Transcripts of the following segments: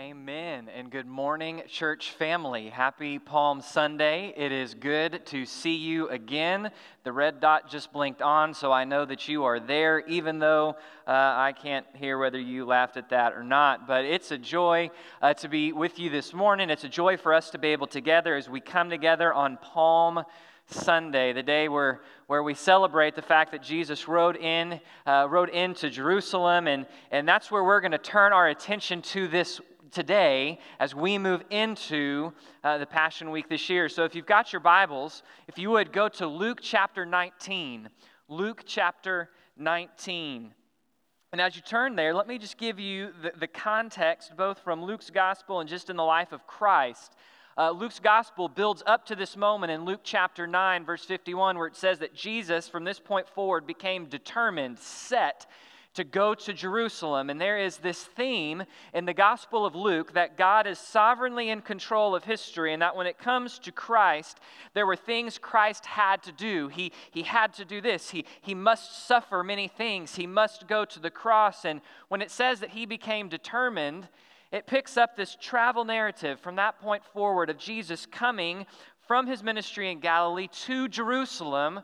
Amen. And good morning, church family. Happy Palm Sunday. It is good to see you again. The red dot just blinked on, so I know that you are there, even though uh, I can't hear whether you laughed at that or not. But it's a joy uh, to be with you this morning. It's a joy for us to be able to gather as we come together on Palm Sunday, the day where, where we celebrate the fact that Jesus rode in, uh, rode into Jerusalem, and, and that's where we're going to turn our attention to this today as we move into uh, the Passion Week this year. So if you've got your Bibles, if you would go to Luke chapter 19. Luke chapter 19. And as you turn there, let me just give you the, the context, both from Luke's gospel and just in the life of Christ uh, Luke's gospel builds up to this moment in Luke chapter 9, verse 51, where it says that Jesus, from this point forward, became determined, set to go to Jerusalem. And there is this theme in the Gospel of Luke that God is sovereignly in control of history, and that when it comes to Christ, there were things Christ had to do. He, he had to do this. He, he must suffer many things. He must go to the cross. And when it says that he became determined, it picks up this travel narrative from that point forward of Jesus coming from his ministry in Galilee to Jerusalem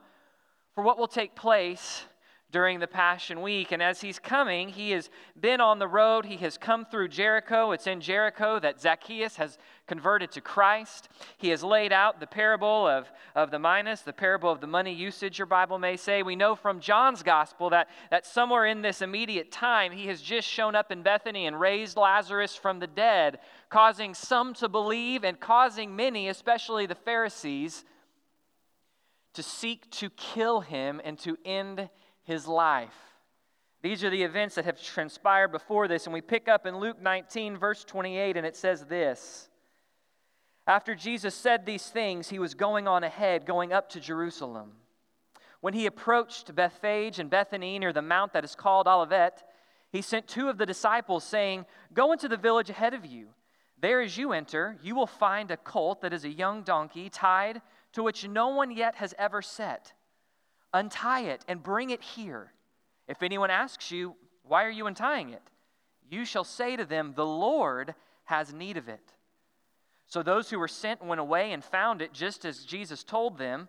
for what will take place during the Passion Week. And as he's coming, he has been on the road. He has come through Jericho. It's in Jericho that Zacchaeus has converted to Christ. He has laid out the parable of, of the minas, the parable of the money usage, your Bible may say. We know from John's gospel that, that somewhere in this immediate time, he has just shown up in Bethany and raised Lazarus from the dead, causing some to believe and causing many, especially the Pharisees, to seek to kill him and to end his life. These are the events that have transpired before this, and we pick up in Luke 19, verse 28, and it says this After Jesus said these things, he was going on ahead, going up to Jerusalem. When he approached Bethphage and Bethany near the mount that is called Olivet, he sent two of the disciples, saying, Go into the village ahead of you. There, as you enter, you will find a colt that is a young donkey tied to which no one yet has ever sat. Untie it and bring it here. If anyone asks you, Why are you untying it? you shall say to them, The Lord has need of it. So those who were sent went away and found it just as Jesus told them.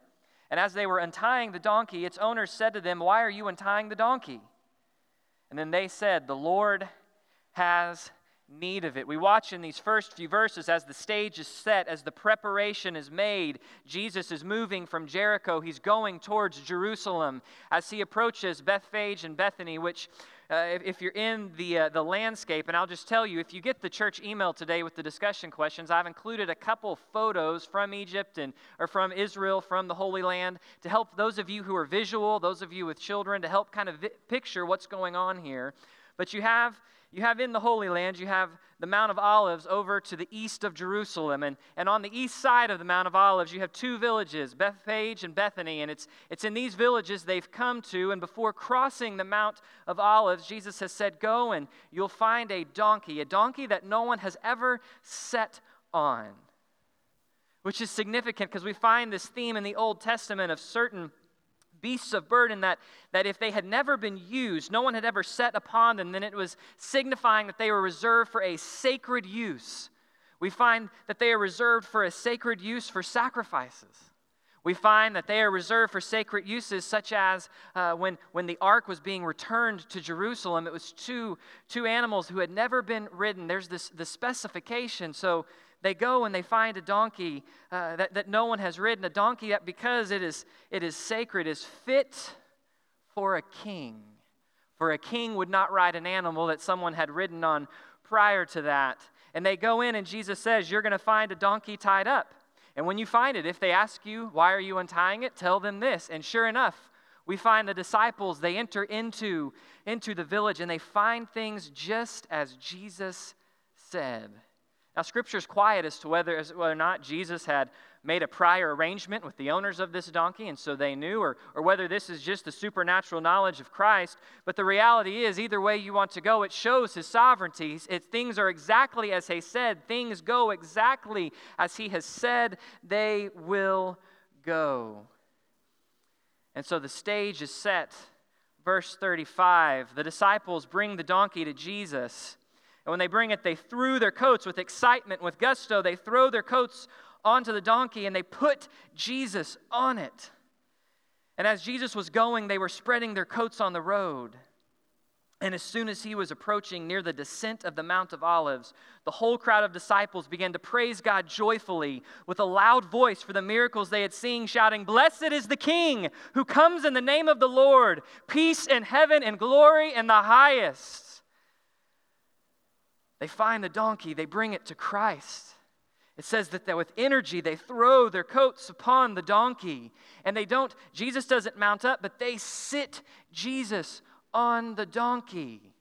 And as they were untying the donkey, its owner said to them, Why are you untying the donkey? And then they said, The Lord has need of it. We watch in these first few verses as the stage is set, as the preparation is made. Jesus is moving from Jericho. He's going towards Jerusalem. As he approaches Bethphage and Bethany, which, uh, if, if, you're in the, uh, the landscape, and I'll just tell you, if you get the church email today with the discussion questions, I've included a couple photos from Egypt and or from Israel, from the Holy Land, to help those of you who are visual, those of you with children, to help kind of vi- picture what's going on here. But you have you have in the Holy Land, you have the Mount of Olives over to the east of Jerusalem. And, and on the east side of the Mount of Olives, you have two villages, Bethphage and Bethany. And it's, it's in these villages they've come to. And before crossing the Mount of Olives, Jesus has said, Go and you'll find a donkey, a donkey that no one has ever set on. Which is significant because we find this theme in the Old Testament of certain beasts of burden that, that if they had never been used, no one had ever set upon them, then it was signifying that they were reserved for a sacred use. We find that they are reserved for a sacred use for sacrifices. We find that they are reserved for sacred uses, such as uh, when, when the ark was being returned to Jerusalem, it was two, two animals who had never been ridden. There's this the specification. So they go and they find a donkey uh, that, that no one has ridden, a donkey that because it is, it is sacred is fit for a king. For a king would not ride an animal that someone had ridden on prior to that. And they go in, and Jesus says, You're going to find a donkey tied up. And when you find it, if they ask you, Why are you untying it? tell them this. And sure enough, we find the disciples, they enter into, into the village and they find things just as Jesus said. Now, Scripture is quiet as to whether, as whether or not Jesus had made a prior arrangement with the owners of this donkey, and so they knew, or, or whether this is just the supernatural knowledge of Christ. But the reality is, either way you want to go, it shows his sovereignty. It, things are exactly as he said, things go exactly as he has said they will go. And so the stage is set. Verse 35 the disciples bring the donkey to Jesus. And when they bring it, they threw their coats with excitement, with gusto. They throw their coats onto the donkey and they put Jesus on it. And as Jesus was going, they were spreading their coats on the road. And as soon as he was approaching near the descent of the Mount of Olives, the whole crowd of disciples began to praise God joyfully with a loud voice for the miracles they had seen, shouting, Blessed is the King who comes in the name of the Lord, peace in heaven and glory in the highest. They find the donkey, they bring it to Christ. It says that with energy they throw their coats upon the donkey. And they don't, Jesus doesn't mount up, but they sit Jesus on the donkey.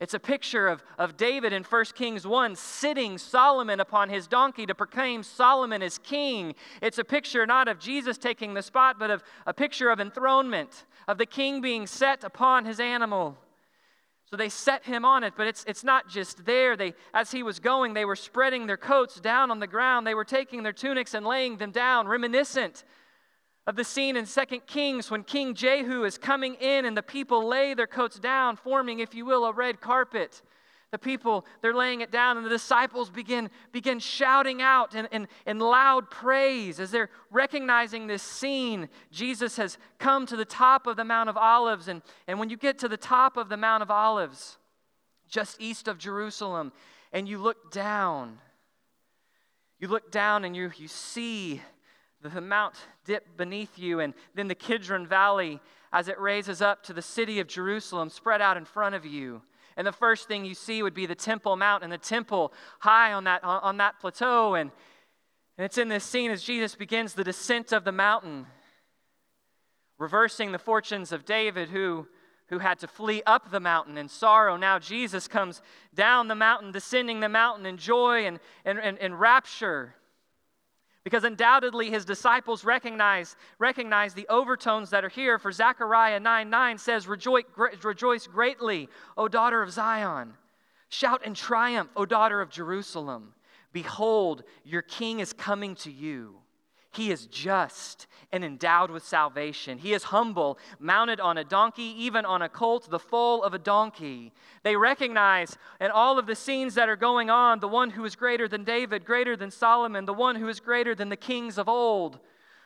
It's a picture of, of David in 1 Kings 1 sitting Solomon upon his donkey to proclaim Solomon as king. It's a picture not of Jesus taking the spot, but of a picture of enthronement, of the king being set upon his animal. So they set him on it, but it's, it's not just there. They, as he was going, they were spreading their coats down on the ground. They were taking their tunics and laying them down, reminiscent of the scene in 2 Kings when King Jehu is coming in and the people lay their coats down, forming, if you will, a red carpet. The people, they're laying it down, and the disciples begin, begin shouting out in, in, in loud praise as they're recognizing this scene. Jesus has come to the top of the Mount of Olives, and, and when you get to the top of the Mount of Olives, just east of Jerusalem, and you look down, you look down and you, you see the mount dip beneath you, and then the Kidron Valley as it raises up to the city of Jerusalem spread out in front of you. And the first thing you see would be the Temple Mount and the temple high on that, on that plateau. And, and it's in this scene as Jesus begins the descent of the mountain, reversing the fortunes of David, who, who had to flee up the mountain in sorrow. Now Jesus comes down the mountain, descending the mountain in joy and, and, and, and rapture. Because undoubtedly his disciples recognize, recognize the overtones that are here. For Zechariah 9 9 says, rejoice, rejoice greatly, O daughter of Zion. Shout in triumph, O daughter of Jerusalem. Behold, your king is coming to you. He is just and endowed with salvation. He is humble, mounted on a donkey, even on a colt, the foal of a donkey. They recognize in all of the scenes that are going on the one who is greater than David, greater than Solomon, the one who is greater than the kings of old.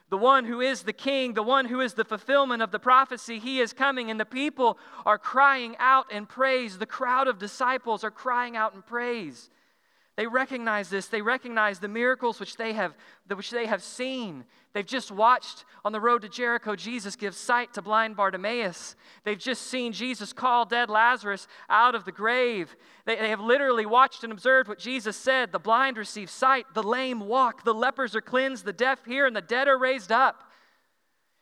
The one who is the king, the one who is the fulfillment of the prophecy, he is coming, and the people are crying out in praise. The crowd of disciples are crying out in praise. They recognize this. They recognize the miracles which they have, which they have seen. They've just watched on the road to Jericho, Jesus give sight to blind Bartimaeus. They've just seen Jesus call dead Lazarus out of the grave. They, they have literally watched and observed what Jesus said the blind receive sight, the lame walk, the lepers are cleansed, the deaf hear, and the dead are raised up.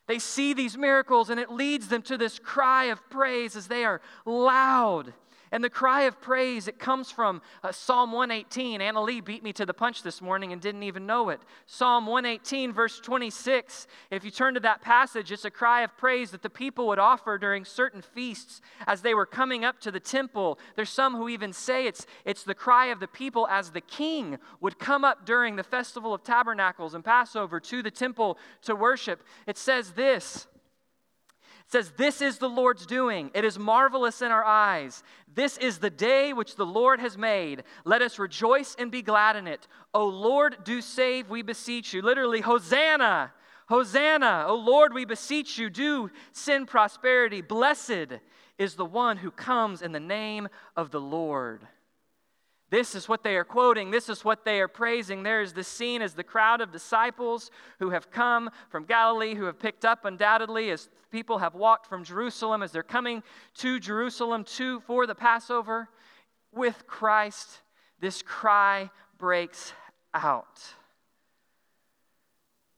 They see these miracles, and it leads them to this cry of praise as they are loud and the cry of praise, it comes from uh, Psalm 118. Anna Lee beat me to the punch this morning and didn't even know it. Psalm 118, verse 26. If you turn to that passage, it's a cry of praise that the people would offer during certain feasts as they were coming up to the temple. There's some who even say it's, it's the cry of the people as the king would come up during the festival of tabernacles and Passover to the temple to worship. It says this says, This is the Lord's doing. It is marvelous in our eyes. This is the day which the Lord has made. Let us rejoice and be glad in it. O Lord, do save, we beseech you. Literally, Hosanna! Hosanna! O Lord, we beseech you, do send prosperity. Blessed is the one who comes in the name of the Lord. This is what they are quoting. This is what they are praising. There is the scene as the crowd of disciples who have come from Galilee, who have picked up undoubtedly as people have walked from Jerusalem, as they're coming to Jerusalem to, for the Passover with Christ. This cry breaks out.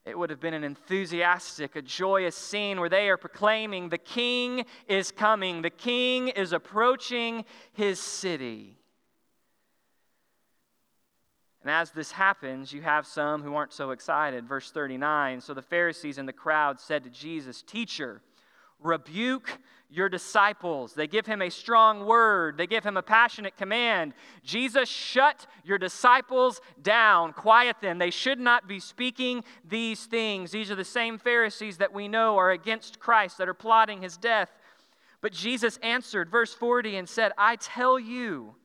It would have been an enthusiastic, a joyous scene where they are proclaiming, The King is coming, the King is approaching his city. And as this happens, you have some who aren't so excited. Verse 39 So the Pharisees and the crowd said to Jesus, Teacher, rebuke your disciples. They give him a strong word, they give him a passionate command. Jesus, shut your disciples down, quiet them. They should not be speaking these things. These are the same Pharisees that we know are against Christ, that are plotting his death. But Jesus answered, verse 40, and said, I tell you,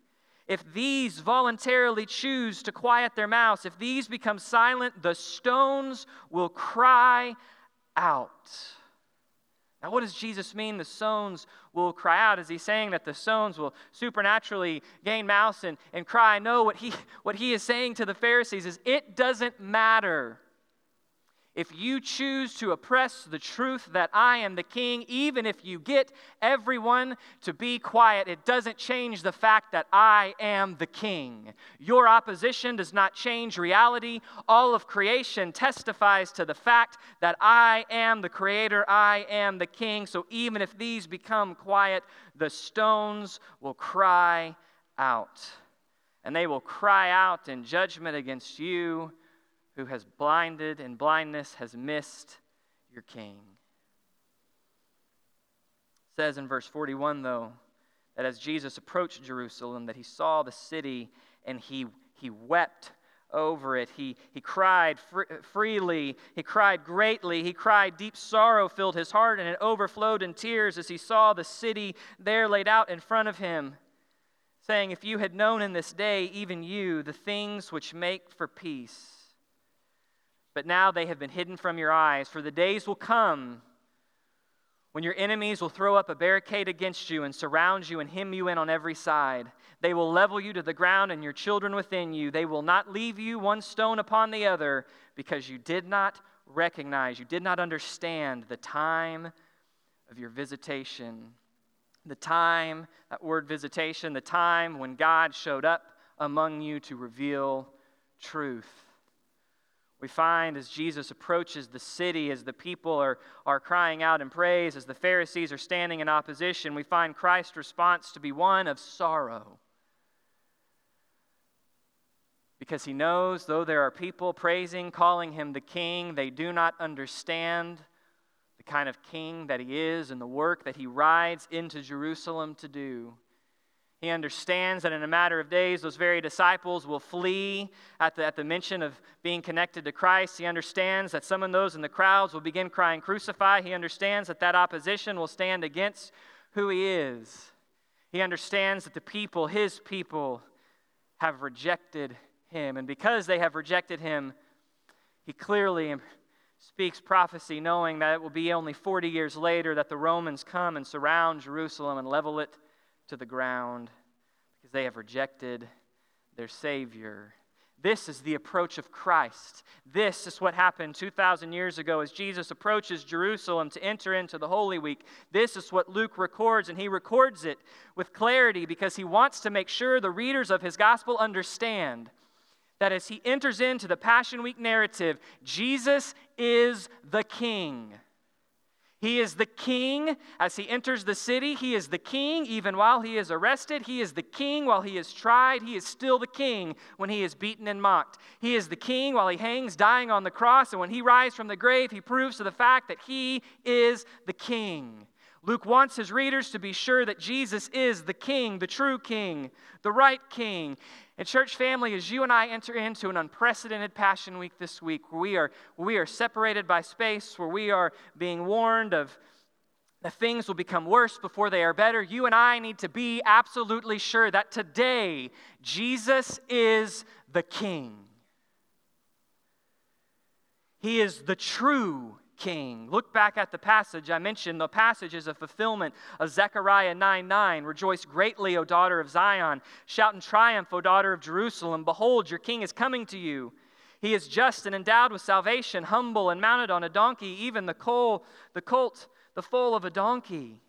if these voluntarily choose to quiet their mouths, if these become silent, the stones will cry out. Now, what does Jesus mean? The stones will cry out. Is he saying that the stones will supernaturally gain mouths and, and cry? No, what he, what he is saying to the Pharisees is it doesn't matter if you choose to oppress the truth that I am the king, even if you get everyone to be quiet, it doesn't change the fact that I am the king. Your opposition does not change reality. All of creation testifies to the fact that I am the creator, I am the king. So even if these become quiet, the stones will cry out. And they will cry out in judgment against you who has blinded and blindness has missed your king. It says in verse 41, though, that as Jesus approached Jerusalem, that he saw the city and he, he wept over it. He, he cried fr- freely. He cried greatly. He cried, deep sorrow filled his heart, and it overflowed in tears as he saw the city there laid out in front of him, saying, If you had known in this day, even you, the things which make for peace, but now they have been hidden from your eyes. For the days will come when your enemies will throw up a barricade against you and surround you and hem you in on every side. They will level you to the ground and your children within you. They will not leave you one stone upon the other because you did not recognize, you did not understand the time of your visitation. The time, that word visitation, the time when God showed up among you to reveal truth. We find as Jesus approaches the city, as the people are, are crying out in praise, as the Pharisees are standing in opposition, we find Christ's response to be one of sorrow. Because he knows, though there are people praising, calling him the king, they do not understand the kind of king that he is and the work that he rides into Jerusalem to do. He understands that in a matter of days, those very disciples will flee at the, at the mention of being connected to Christ. He understands that some of those in the crowds will begin crying, Crucify. He understands that that opposition will stand against who he is. He understands that the people, his people, have rejected him. And because they have rejected him, he clearly speaks prophecy, knowing that it will be only 40 years later that the Romans come and surround Jerusalem and level it to the ground because they have rejected their Savior. This is the approach of Christ. This is what happened 2,000 years ago as Jesus approaches Jerusalem to enter into the Holy Week. This is what Luke records, and he records it with clarity because he wants to make sure the readers of his gospel understand that as he enters into the Passion Week narrative, Jesus is the King. He is the king as he enters the city. He is the king even while he is arrested. He is the king while he is tried. He is still the king when he is beaten and mocked. He is the king while he hangs dying on the cross. And when he rises from the grave, he proves to the fact that he is the king. Luke wants his readers to be sure that Jesus is the king, the true king, the right king. And, church family, as you and I enter into an unprecedented Passion Week this week, where we are, we are separated by space, where we are being warned of that things will become worse before they are better, you and I need to be absolutely sure that today Jesus is the King. He is the true king. Look back at the passage I mentioned. The passage is a fulfillment of Zechariah 9 9. Rejoice greatly, O daughter of Zion. Shout in triumph, O daughter of Jerusalem. Behold, your king is coming to you. He is just and endowed with salvation, humble and mounted on a donkey, even the colt, the colt, the foal of a donkey.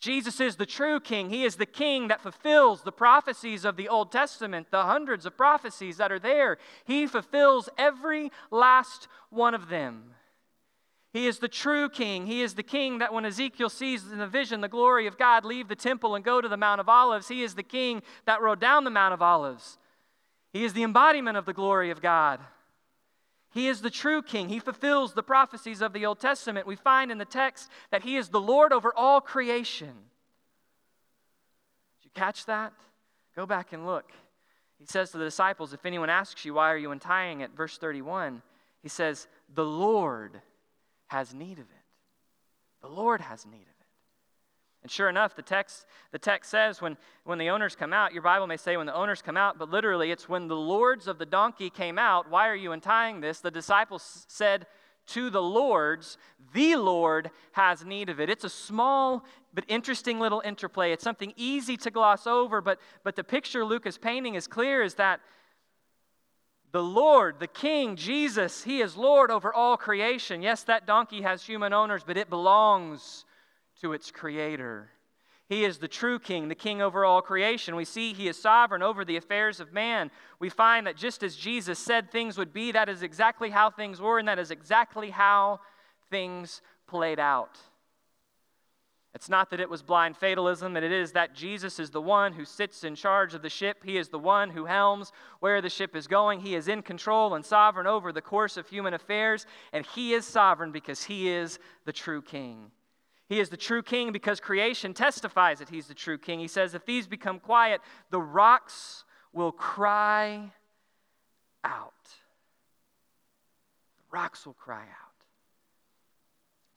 Jesus is the true king. He is the king that fulfills the prophecies of the Old Testament, the hundreds of prophecies that are there. He fulfills every last one of them. He is the true king. He is the king that when Ezekiel sees in the vision the glory of God leave the temple and go to the Mount of Olives, he is the king that rode down the Mount of Olives. He is the embodiment of the glory of God. He is the true king. He fulfills the prophecies of the Old Testament. We find in the text that he is the Lord over all creation. Did you catch that? Go back and look. He says to the disciples, If anyone asks you, why are you untying it? Verse 31, he says, The Lord has need of it. The Lord has need of it. And sure enough, the text, the text says when, when the owners come out, your Bible may say when the owners come out, but literally it's when the lords of the donkey came out. Why are you untying this? The disciples said to the lords, the Lord has need of it. It's a small but interesting little interplay. It's something easy to gloss over, but, but the picture Luke is painting is clear is that the Lord, the King, Jesus, He is Lord over all creation. Yes, that donkey has human owners, but it belongs to its creator. He is the true king, the king over all creation. We see he is sovereign over the affairs of man. We find that just as Jesus said things would be, that is exactly how things were, and that is exactly how things played out. It's not that it was blind fatalism, but it is that Jesus is the one who sits in charge of the ship. He is the one who helms where the ship is going. He is in control and sovereign over the course of human affairs, and He is sovereign because He is the true King. He is the true king because creation testifies that he's the true king. He says, If these become quiet, the rocks will cry out. The rocks will cry out.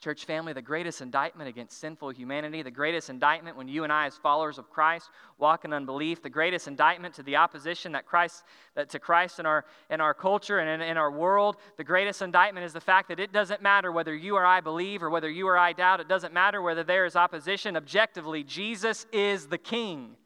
Church family, the greatest indictment against sinful humanity, the greatest indictment when you and I, as followers of Christ, walk in unbelief, the greatest indictment to the opposition that Christ, that to Christ in our, in our culture and in, in our world, the greatest indictment is the fact that it doesn't matter whether you or I believe or whether you or I doubt. It doesn't matter whether there is opposition. Objectively, Jesus is the King.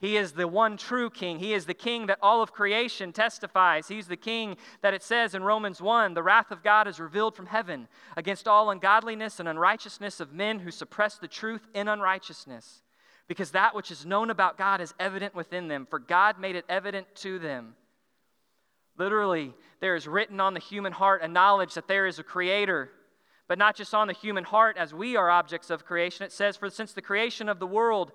He is the one true king. He is the king that all of creation testifies. He's the king that it says in Romans 1 the wrath of God is revealed from heaven against all ungodliness and unrighteousness of men who suppress the truth in unrighteousness. Because that which is known about God is evident within them, for God made it evident to them. Literally, there is written on the human heart a knowledge that there is a creator, but not just on the human heart as we are objects of creation. It says, For since the creation of the world,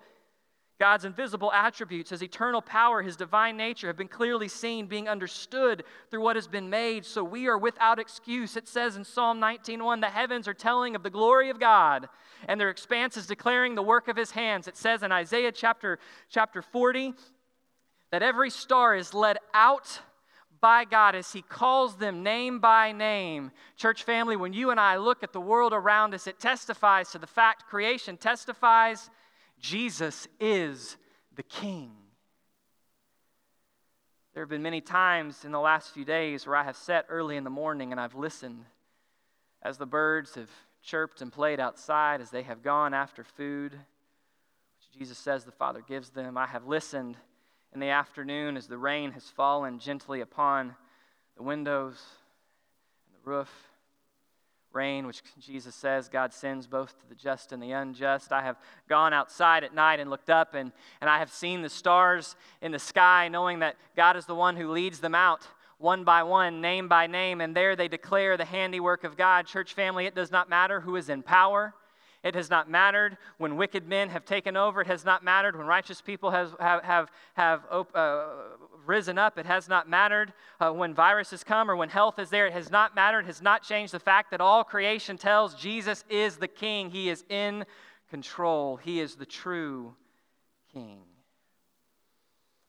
God's invisible attributes, his eternal power, his divine nature have been clearly seen, being understood through what has been made, so we are without excuse. It says in Psalm 19:1, the heavens are telling of the glory of God, and their expanse is declaring the work of his hands. It says in Isaiah chapter, chapter 40 that every star is led out by God as He calls them name by name. Church family, when you and I look at the world around us, it testifies to the fact creation testifies Jesus is the King. There have been many times in the last few days where I have sat early in the morning and I've listened as the birds have chirped and played outside, as they have gone after food, which Jesus says the Father gives them. I have listened in the afternoon as the rain has fallen gently upon the windows and the roof rain, which Jesus says God sends both to the just and the unjust. I have gone outside at night and looked up, and, and I have seen the stars in the sky, knowing that God is the one who leads them out one by one, name by name, and there they declare the handiwork of God. Church family, it does not matter who is in power. It has not mattered when wicked men have taken over. It has not mattered when righteous people have, have, have, uh, risen up. It has not mattered uh, when viruses come or when health is there. It has not mattered. It has not changed the fact that all creation tells Jesus is the King. He is in control. He is the true King.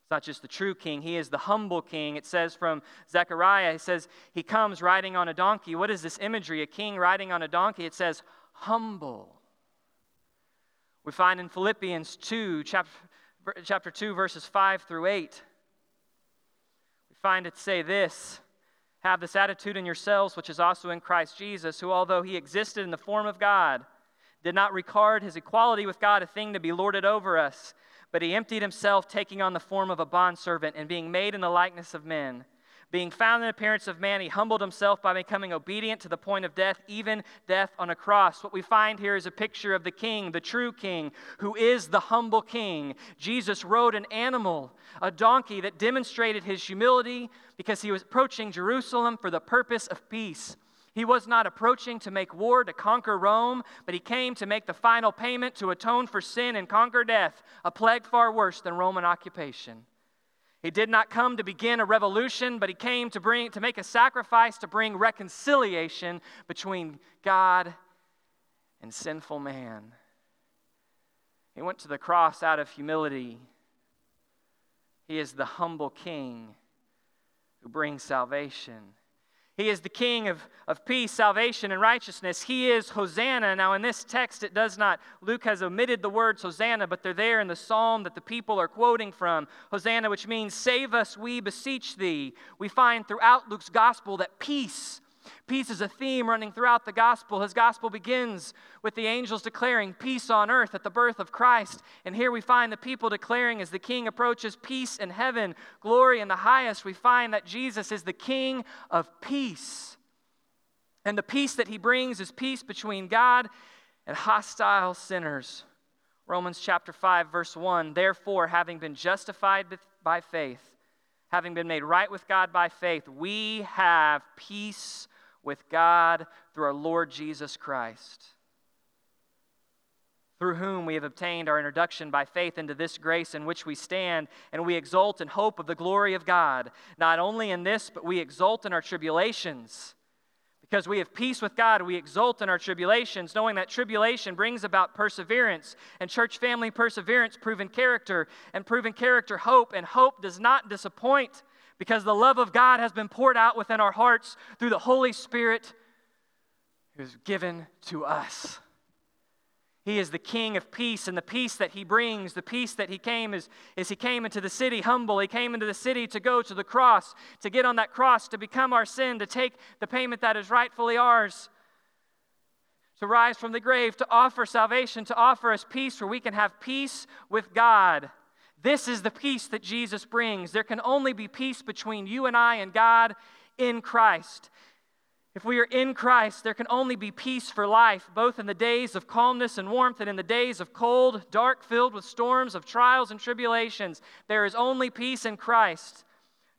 It's not just the true king, he is the humble king. It says from Zechariah, it says, He comes riding on a donkey. What is this imagery? A king riding on a donkey. It says, humble. We find in Philippians 2, chapter, chapter 2, verses 5 through 8, we find it say this Have this attitude in yourselves, which is also in Christ Jesus, who, although he existed in the form of God, did not regard his equality with God a thing to be lorded over us, but he emptied himself, taking on the form of a bondservant and being made in the likeness of men. Being found in the appearance of man, he humbled himself by becoming obedient to the point of death, even death on a cross. What we find here is a picture of the king, the true king, who is the humble king. Jesus rode an animal, a donkey, that demonstrated his humility because he was approaching Jerusalem for the purpose of peace. He was not approaching to make war, to conquer Rome, but he came to make the final payment to atone for sin and conquer death, a plague far worse than Roman occupation. He did not come to begin a revolution, but he came to bring to make a sacrifice to bring reconciliation between God and sinful man. He went to the cross out of humility. He is the humble king who brings salvation. He is the King of, of peace, salvation, and righteousness. He is Hosanna. Now, in this text, it does not, Luke has omitted the words Hosanna, but they're there in the psalm that the people are quoting from. Hosanna, which means, Save us, we beseech thee. We find throughout Luke's gospel that peace, Peace is a theme running throughout the gospel. His gospel begins with the angels declaring peace on earth at the birth of Christ. And here we find the people declaring as the king approaches peace in heaven, glory in the highest. We find that Jesus is the king of peace. And the peace that he brings is peace between God and hostile sinners. Romans chapter 5, verse 1 Therefore, having been justified by faith, having been made right with God by faith, we have peace with God through our Lord Jesus Christ, through whom we have obtained our introduction by faith into this grace in which we stand, and we exult in hope of the glory of God. Not only in this, but we exult in our tribulations. Because we have peace with God, we exult in our tribulations, knowing that tribulation brings about perseverance, and church family perseverance, proven character, and proven character, hope, and hope does not disappoint because the love of God has been poured out within our hearts through the Holy Spirit who is given to us. He is the King of peace, and the peace that He brings, the peace that He came is, is He came into the city humble. He came into the city to go to the cross, to get on that cross, to become our sin, to take the payment that is rightfully ours, to rise from the grave, to offer salvation, to offer us peace where we can have peace with God. This is the peace that Jesus brings. There can only be peace between you and I and God in Christ. If we are in Christ, there can only be peace for life, both in the days of calmness and warmth and in the days of cold, dark, filled with storms of trials and tribulations. There is only peace in Christ.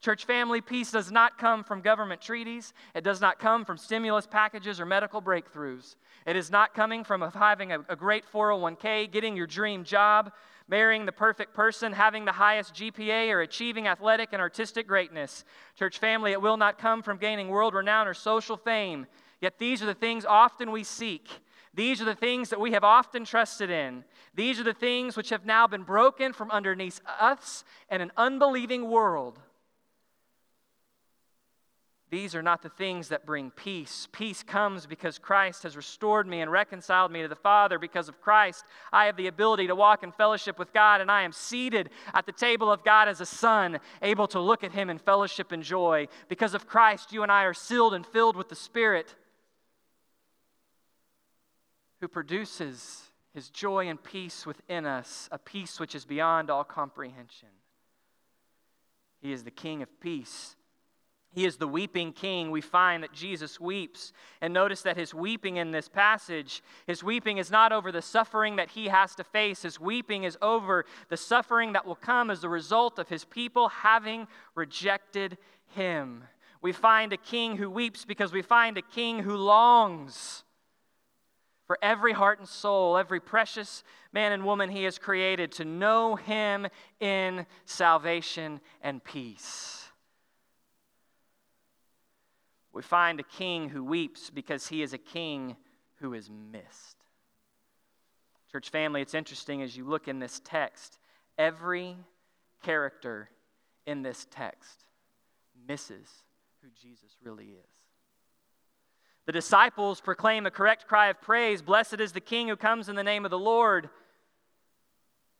Church family peace does not come from government treaties. It does not come from stimulus packages or medical breakthroughs. It is not coming from having a, great 401k, getting your dream job marrying the perfect person, having the highest GPA, or achieving athletic and artistic greatness. Church family, it will not come from gaining world renown or social fame. Yet these are the things often we seek. These are the things that we have often trusted in. These are the things which have now been broken from underneath us and an unbelieving world. These are not the things that bring peace. Peace comes because Christ has restored me and reconciled me to the Father. Because of Christ, I have the ability to walk in fellowship with God, and I am seated at the table of God as a son, able to look at Him in fellowship and joy. Because of Christ, you and I are sealed and filled with the Spirit who produces His joy and peace within us, a peace which is beyond all comprehension. He is the King of peace. He is the weeping king. We find that Jesus weeps. And notice that his weeping in this passage, his weeping is not over the suffering that he has to face. His weeping is over the suffering that will come as a result of his people having rejected him. We find a king who weeps because we find a king who longs for every heart and soul, every precious man and woman he has created to know him in salvation and peace we find a king who weeps because he is a king who is missed. Church family, it's interesting as you look in this text, every character in this text misses who Jesus really is. The disciples proclaim a correct cry of praise Blessed is the King who comes in the name of the Lord.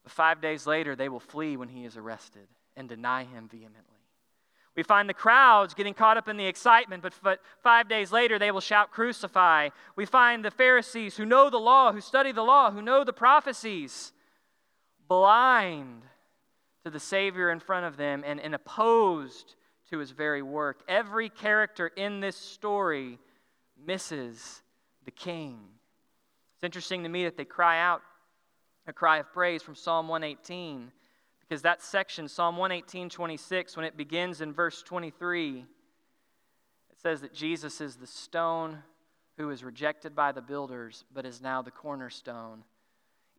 But five days later, they will flee when he is arrested and deny him vehemently. We find the crowds getting caught up in the excitement, but five days later they will shout, Crucify. We find the Pharisees who know the law, who study the law, who know the prophecies, blind to the Savior in front of them and, and opposed to his very work. Every character in this story misses the king. It's interesting to me that they cry out a cry of praise from Psalm 118 because that section, Psalm 118, 26, when it begins in verse 23, it says that Jesus is the stone who was rejected by the builders, but is now the cornerstone.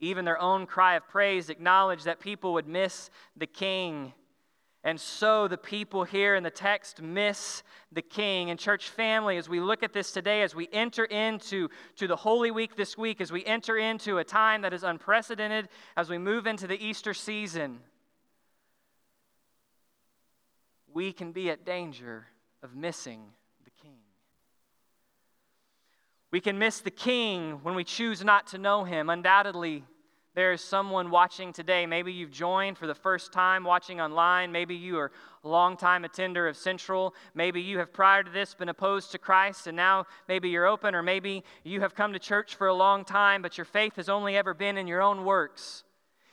Even their own cry of praise acknowledged that people would miss the king. And so the people here in the text miss the king. And church family, as we look at this today, as we enter into to the Holy Week this week, as we enter into a time that is unprecedented, as we move into the Easter season, we can be at danger of missing the king. We can miss the king when we choose not to know him. Undoubtedly, there is someone watching today. Maybe you've joined for the first time watching online. Maybe you are a long-time attender of Central. Maybe you have prior to this been opposed to Christ and now maybe you're open, or maybe you have come to church for a long time, but your faith has only ever been in your own works.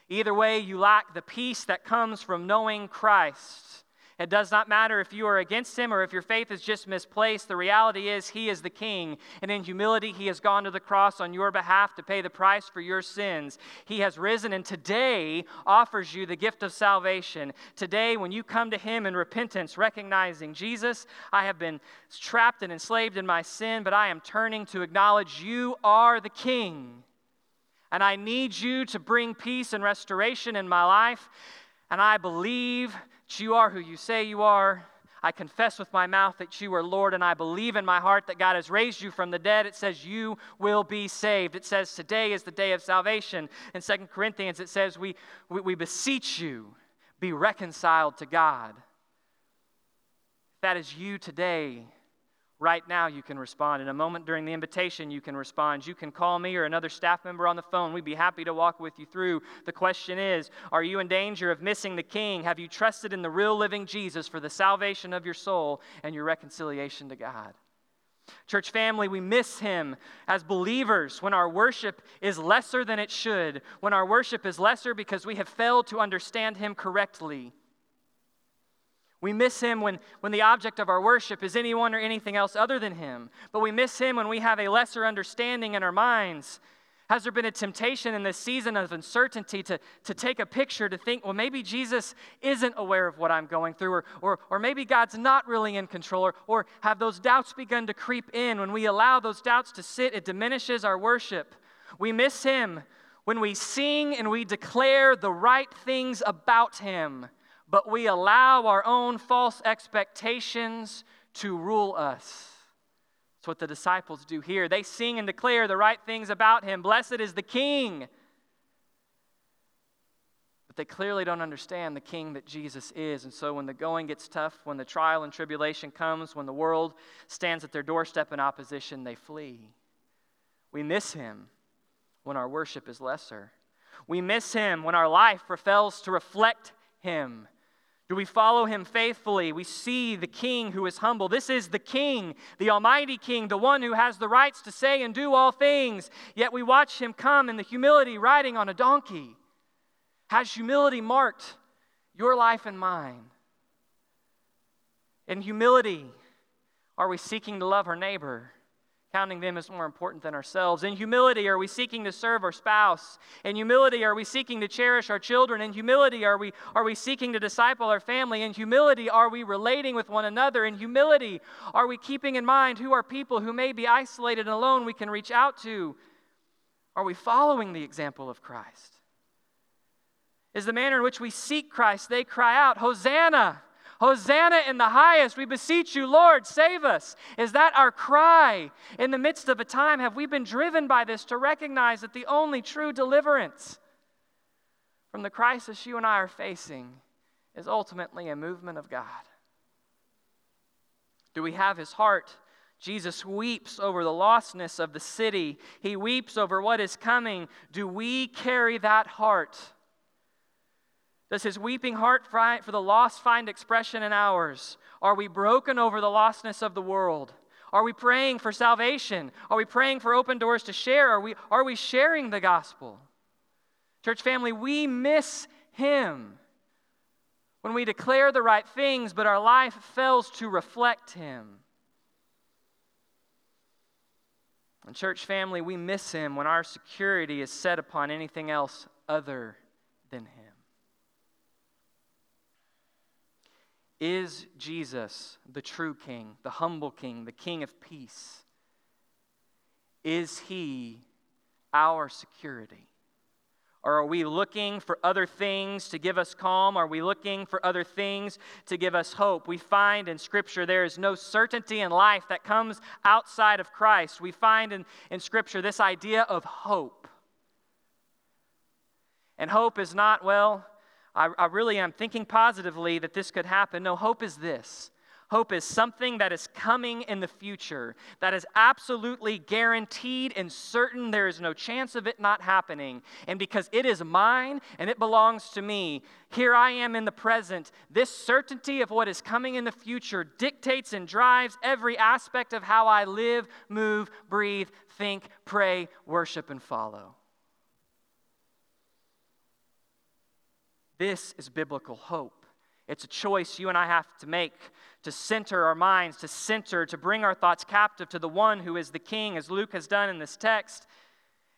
Either way, you lack the peace that comes from knowing Christ. It does not matter if you are against him or if your faith is just misplaced. The reality is, he is the king. And in humility, he has gone to the cross on your behalf to pay the price for your sins. He has risen and today offers you the gift of salvation. Today, when you come to him in repentance, recognizing, Jesus, I have been trapped and enslaved in my sin, but I am turning to acknowledge you are the king. And I need you to bring peace and restoration in my life. And I believe that you are who you say you are. I confess with my mouth that you are Lord, and I believe in my heart that God has raised you from the dead. It says you will be saved. It says today is the day of salvation. In Second Corinthians, it says we, we, we beseech you, be reconciled to God. If that is you today, Right now, you can respond. In a moment during the invitation, you can respond. You can call me or another staff member on the phone. We'd be happy to walk with you through. The question is Are you in danger of missing the King? Have you trusted in the real living Jesus for the salvation of your soul and your reconciliation to God? Church family, we miss him as believers when our worship is lesser than it should, when our worship is lesser because we have failed to understand him correctly. We miss him when, when the object of our worship is anyone or anything else other than him. But we miss him when we have a lesser understanding in our minds. Has there been a temptation in this season of uncertainty to, to take a picture to think, well, maybe Jesus isn't aware of what I'm going through, or, or, or maybe God's not really in control, or, or have those doubts begun to creep in? When we allow those doubts to sit, it diminishes our worship. We miss Him when we sing and we declare the right things about Him but we allow our own false expectations to rule us. That's what the disciples do here. They sing and declare the right things about him. Blessed is the King. But they clearly don't understand the King that Jesus is. And so when the going gets tough, when the trial and tribulation comes, when the world stands at their doorstep in opposition, they flee. We miss him when our worship is lesser. We miss him when our life fails to reflect him. Do we follow him faithfully? We see the king who is humble. This is the king, the almighty king, the one who has the rights to say and do all things. Yet we watch him come in the humility riding on a donkey. Has humility marked your life and mine? In humility, are we seeking to love our neighbor? Counting them as more important than ourselves? In humility, are we seeking to serve our spouse? In humility, are we seeking to cherish our children? In humility, are we, are we seeking to disciple our family? In humility, are we relating with one another? In humility, are we keeping in mind who are people who may be isolated and alone we can reach out to? Are we following the example of Christ? Is the manner in which we seek Christ, they cry out, Hosanna! Hosanna in the highest. We beseech you, Lord, save us. Is that our cry? In the midst of a time, have we been driven by this to recognize that the only true deliverance from the crisis you and I are facing is ultimately a movement of God? Do we have his heart? Jesus weeps over the lostness of the city. He weeps over what is coming. Do we carry that heart? Does his weeping heart for the lost find expression in ours? Are we broken over the lostness of the world? Are we praying for salvation? Are we praying for open doors to share? Are we, are we sharing the gospel? Church family, we miss him when we declare the right things, but our life fails to reflect him. And, church family, we miss him when our security is set upon anything else other than him. Is Jesus the true king, the humble king, the king of peace? Is he our security? Or are we looking for other things to give us calm? Are we looking for other things to give us hope? We find in Scripture there is no certainty in life that comes outside of Christ. We find in, in Scripture this idea of hope. And hope is not, well, I, I really am thinking positively that this could happen. No, hope is this Hope is something that is coming in the future, that is absolutely guaranteed and certain. There is no chance of it not happening. And because it is mine and it belongs to me, here I am in the present. This certainty of what is coming in the future dictates and drives every aspect of how I live, move, breathe, think, pray, worship, and follow. This is biblical hope. It's a choice you and I have to make to center our minds, to center, to bring our thoughts captive to the one who is the King, as Luke has done in this text.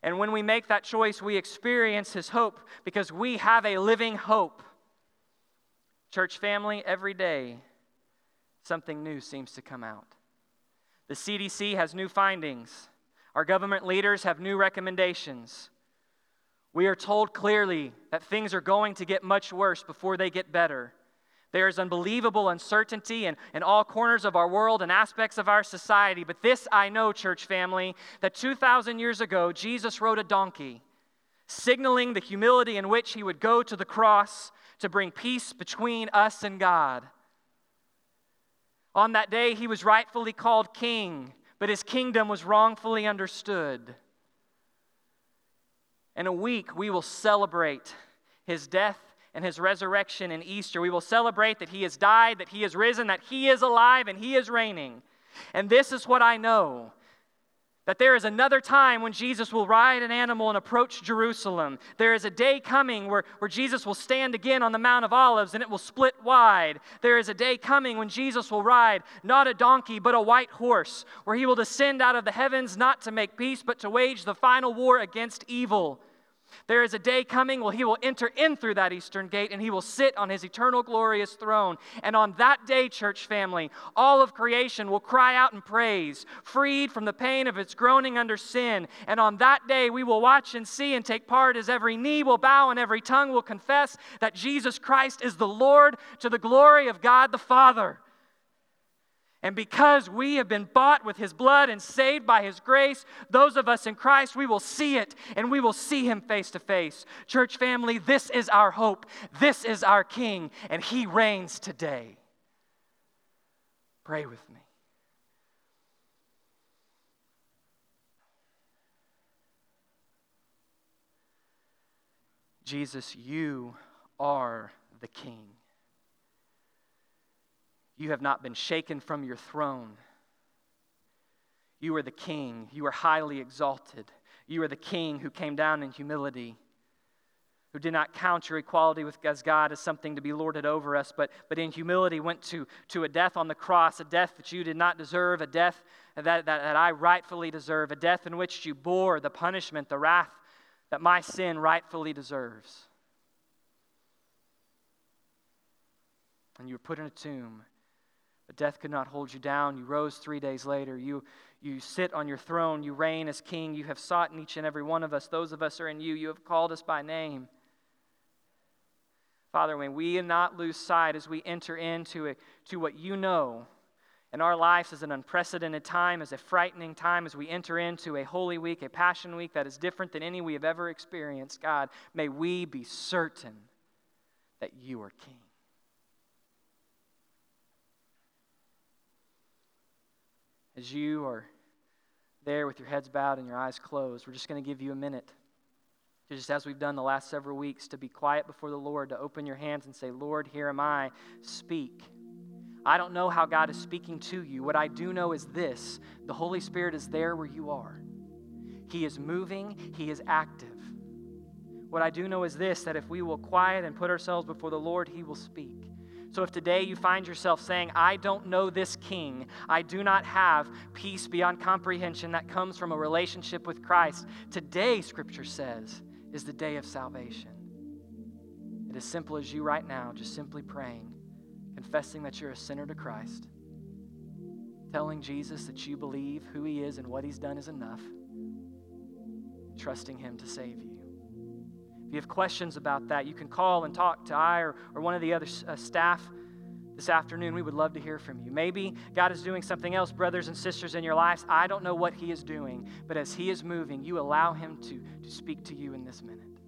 And when we make that choice, we experience his hope because we have a living hope. Church family, every day, something new seems to come out. The CDC has new findings, our government leaders have new recommendations. We are told clearly that things are going to get much worse before they get better. There is unbelievable uncertainty in, in all corners of our world and aspects of our society. But this I know, church family, that 2,000 years ago, Jesus rode a donkey, signaling the humility in which he would go to the cross to bring peace between us and God. On that day, he was rightfully called king, but his kingdom was wrongfully understood. In a week, we will celebrate his death and his resurrection in Easter. We will celebrate that he has died, that he has risen, that he is alive, and he is reigning. And this is what I know that there is another time when Jesus will ride an animal and approach Jerusalem. There is a day coming where, where Jesus will stand again on the Mount of Olives and it will split wide. There is a day coming when Jesus will ride not a donkey but a white horse, where he will descend out of the heavens not to make peace but to wage the final war against evil. There is a day coming where he will enter in through that eastern gate and he will sit on his eternal glorious throne. And on that day, church family, all of creation will cry out in praise, freed from the pain of its groaning under sin. And on that day, we will watch and see and take part as every knee will bow and every tongue will confess that Jesus Christ is the Lord to the glory of God the Father. And because we have been bought with his blood and saved by his grace, those of us in Christ, we will see it and we will see him face to face. Church family, this is our hope. This is our King, and he reigns today. Pray with me. Jesus, you are the King. You have not been shaken from your throne. You are the king. You are highly exalted. You are the king who came down in humility, who did not count your equality with God as something to be lorded over us, but, but in humility went to, to a death on the cross, a death that you did not deserve, a death that, that, that I rightfully deserve, a death in which you bore the punishment, the wrath that my sin rightfully deserves. And you were put in a tomb but death could not hold you down. You rose three days later. You, you sit on your throne. You reign as king. You have sought in each and every one of us. Those of us are in you. You have called us by name. Father, may we not lose sight as we enter into a, to what you know in our lives as an unprecedented time, as a frightening time, as we enter into a holy week, a passion week that is different than any we have ever experienced. God, may we be certain that you are king. As you are there with your heads bowed and your eyes closed, we're just going to give you a minute, just as we've done the last several weeks, to be quiet before the Lord, to open your hands and say, Lord, here am I, speak. I don't know how God is speaking to you. What I do know is this the Holy Spirit is there where you are. He is moving, He is active. What I do know is this that if we will quiet and put ourselves before the Lord, He will speak. So if today you find yourself saying, I don't know this king, I do not have peace beyond comprehension that comes from a relationship with Christ, today, Scripture says, is the day of salvation. It is simple as you right now, just simply praying, confessing that you're a sinner to Christ, telling Jesus that you believe who he is and what he's done is enough, trusting him to save you. If you have questions about that, you can call and talk to I or, or one of the other uh, staff this afternoon. We would love to hear from you. Maybe God is doing something else, brothers and sisters, in your lives. I don't know what He is doing, but as He is moving, you allow Him to, to speak to you in this minute.